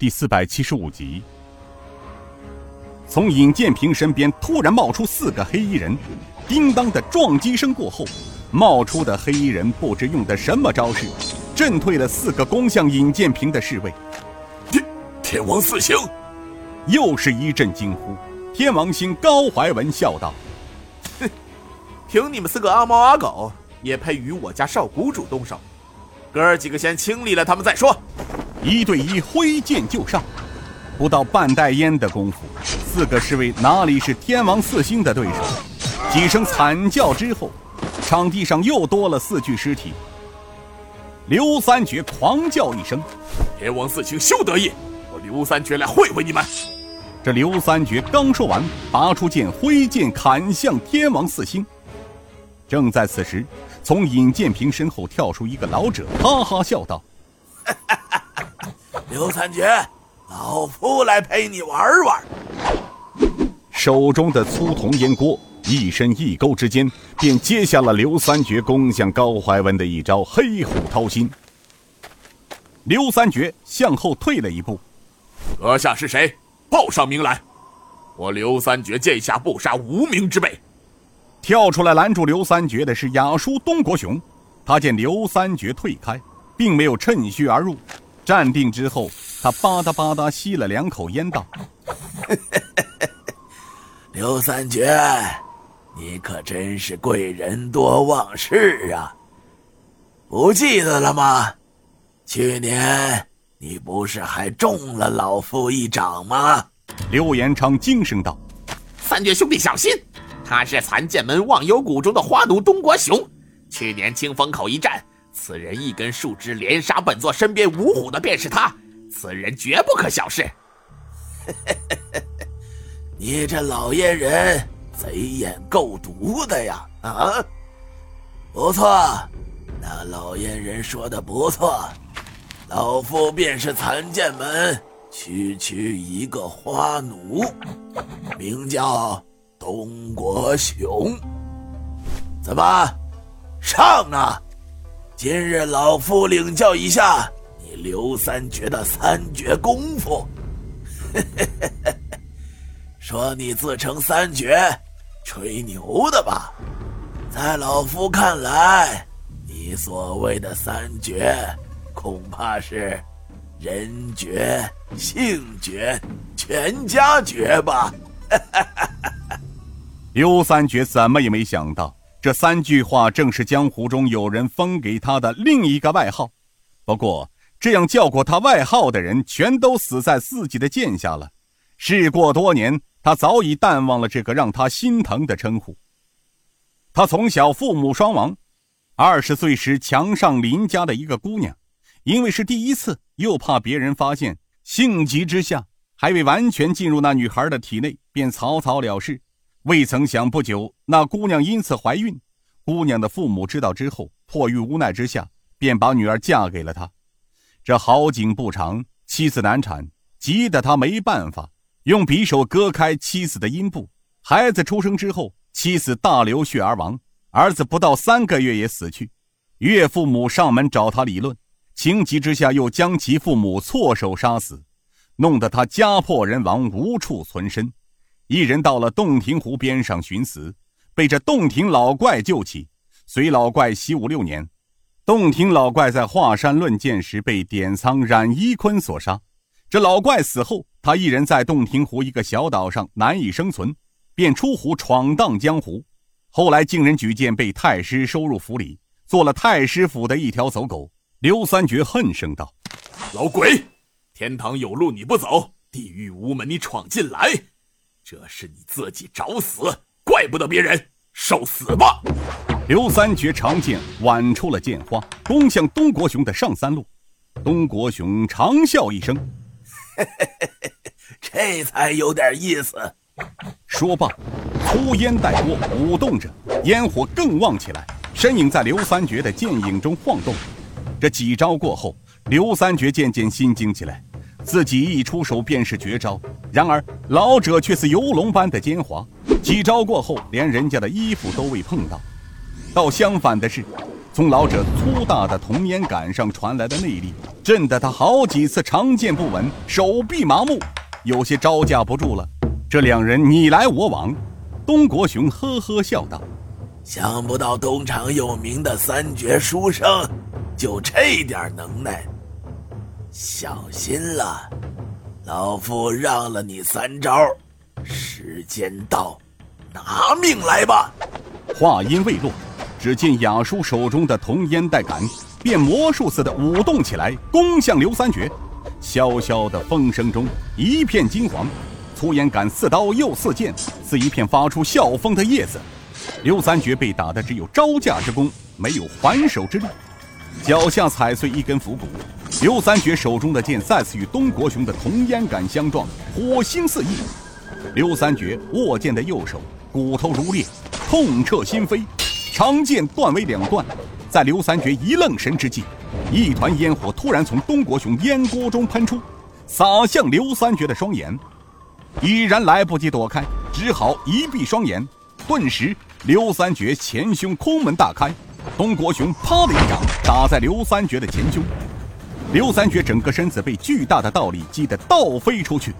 第四百七十五集。从尹建平身边突然冒出四个黑衣人，叮当的撞击声过后，冒出的黑衣人不知用的什么招式，震退了四个攻向尹建平的侍卫。天天王四星，又是一阵惊呼。天王星高怀文笑道：“哼，凭你们四个阿猫阿狗，也配与我家少谷主动手？哥儿几个先清理了他们再说。”一对一挥剑就上，不到半袋烟的功夫。四个侍卫哪里是天王四星的对手？几声惨叫之后，场地上又多了四具尸体。刘三绝狂叫一声：“天王四星休得意！我刘三绝来会会你们！”这刘三绝刚说完，拔出剑挥剑砍向天王四星。正在此时，从尹建平身后跳出一个老者，哈哈笑道：“刘三绝，老夫来陪你玩玩。”手中的粗铜烟锅一伸一勾之间，便接下了刘三绝攻向高怀文的一招黑虎掏心。刘三绝向后退了一步：“阁下是谁？报上名来！我刘三绝剑下不杀无名之辈。”跳出来拦住刘三绝的是雅叔东国雄。他见刘三绝退开，并没有趁虚而入，站定之后，他吧嗒吧嗒吸了两口烟，道。刘三绝，你可真是贵人多忘事啊！不记得了吗？去年你不是还中了老夫一掌吗？刘延昌惊声道：“三绝兄弟小心，他是残剑门忘忧谷中的花奴东国雄。去年清风口一战，此人一根树枝连杀本座身边五虎的便是他，此人绝不可小视。”你这老阉人，贼眼够毒的呀！啊，不错，那老阉人说的不错，老夫便是残剑门区区一个花奴，名叫东国雄。怎么，上啊！今日老夫领教一下你刘三绝的三绝功夫。说你自称三绝，吹牛的吧？在老夫看来，你所谓的三绝，恐怕是人绝、性绝、全家绝吧？刘三绝怎么也没想到，这三句话正是江湖中有人封给他的另一个外号。不过，这样叫过他外号的人，全都死在自己的剑下了。事过多年。他早已淡忘了这个让他心疼的称呼。他从小父母双亡，二十岁时强上邻家的一个姑娘，因为是第一次，又怕别人发现，性急之下还未完全进入那女孩的体内，便草草了事。未曾想，不久那姑娘因此怀孕。姑娘的父母知道之后，迫于无奈之下，便把女儿嫁给了他。这好景不长，妻子难产，急得他没办法。用匕首割开妻子的阴部，孩子出生之后，妻子大流血而亡，儿子不到三个月也死去。岳父母上门找他理论，情急之下又将其父母错手杀死，弄得他家破人亡，无处存身。一人到了洞庭湖边上寻死，被这洞庭老怪救起，随老怪习武六年。洞庭老怪在华山论剑时被典仓冉一坤所杀。这老怪死后，他一人在洞庭湖一个小岛上难以生存，便出湖闯荡江湖。后来经人举荐，被太师收入府里，做了太师府的一条走狗。刘三绝恨声道：“老鬼，天堂有路你不走，地狱无门你闯进来，这是你自己找死，怪不得别人。受死吧！”刘三绝长剑挽出了剑花，攻向东国雄的上三路。东国雄长笑一声。这才有点意思。说罢，粗烟带过，舞动着，烟火更旺起来，身影在刘三绝的剑影中晃动。这几招过后，刘三绝渐渐心惊起来，自己一出手便是绝招，然而老者却似游龙般的奸猾，几招过后，连人家的衣服都未碰到。倒相反的是，从老者粗大的铜烟杆上传来的内力，震得他好几次长剑不稳，手臂麻木，有些招架不住了。这两人你来我往，东国雄呵呵笑道：“想不到东厂有名的三绝书生，就这点能耐。小心了，老夫让了你三招，时间到，拿命来吧！”话音未落。只见雅叔手中的铜烟袋杆变魔术似的舞动起来，攻向刘三绝。萧萧的风声中一片金黄，粗烟杆似刀又似剑，似一片发出啸风的叶子。刘三绝被打的只有招架之功，没有还手之力，脚下踩碎一根斧骨。刘三绝手中的剑再次与东国雄的铜烟杆相撞，火星四溢。刘三绝握剑的右手骨头如裂，痛彻心扉。长剑断为两段，在刘三绝一愣神之际，一团烟火突然从东国雄烟锅中喷出，洒向刘三绝的双眼。已然来不及躲开，只好一闭双眼。顿时，刘三绝前胸空门大开，东国雄啪的一掌打在刘三绝的前胸，刘三绝整个身子被巨大的倒力击得倒飞出去。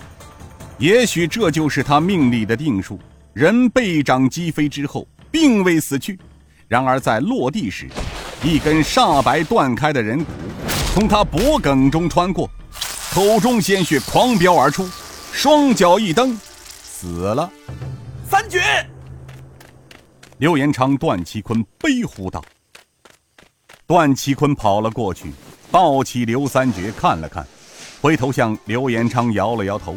也许这就是他命里的定数，人被掌击飞之后，并未死去。然而，在落地时，一根煞白断开的人骨从他脖颈中穿过，口中鲜血狂飙而出，双脚一蹬，死了。三绝！刘延昌、段其坤悲呼道。段其坤跑了过去，抱起刘三绝看了看，回头向刘延昌摇了摇头。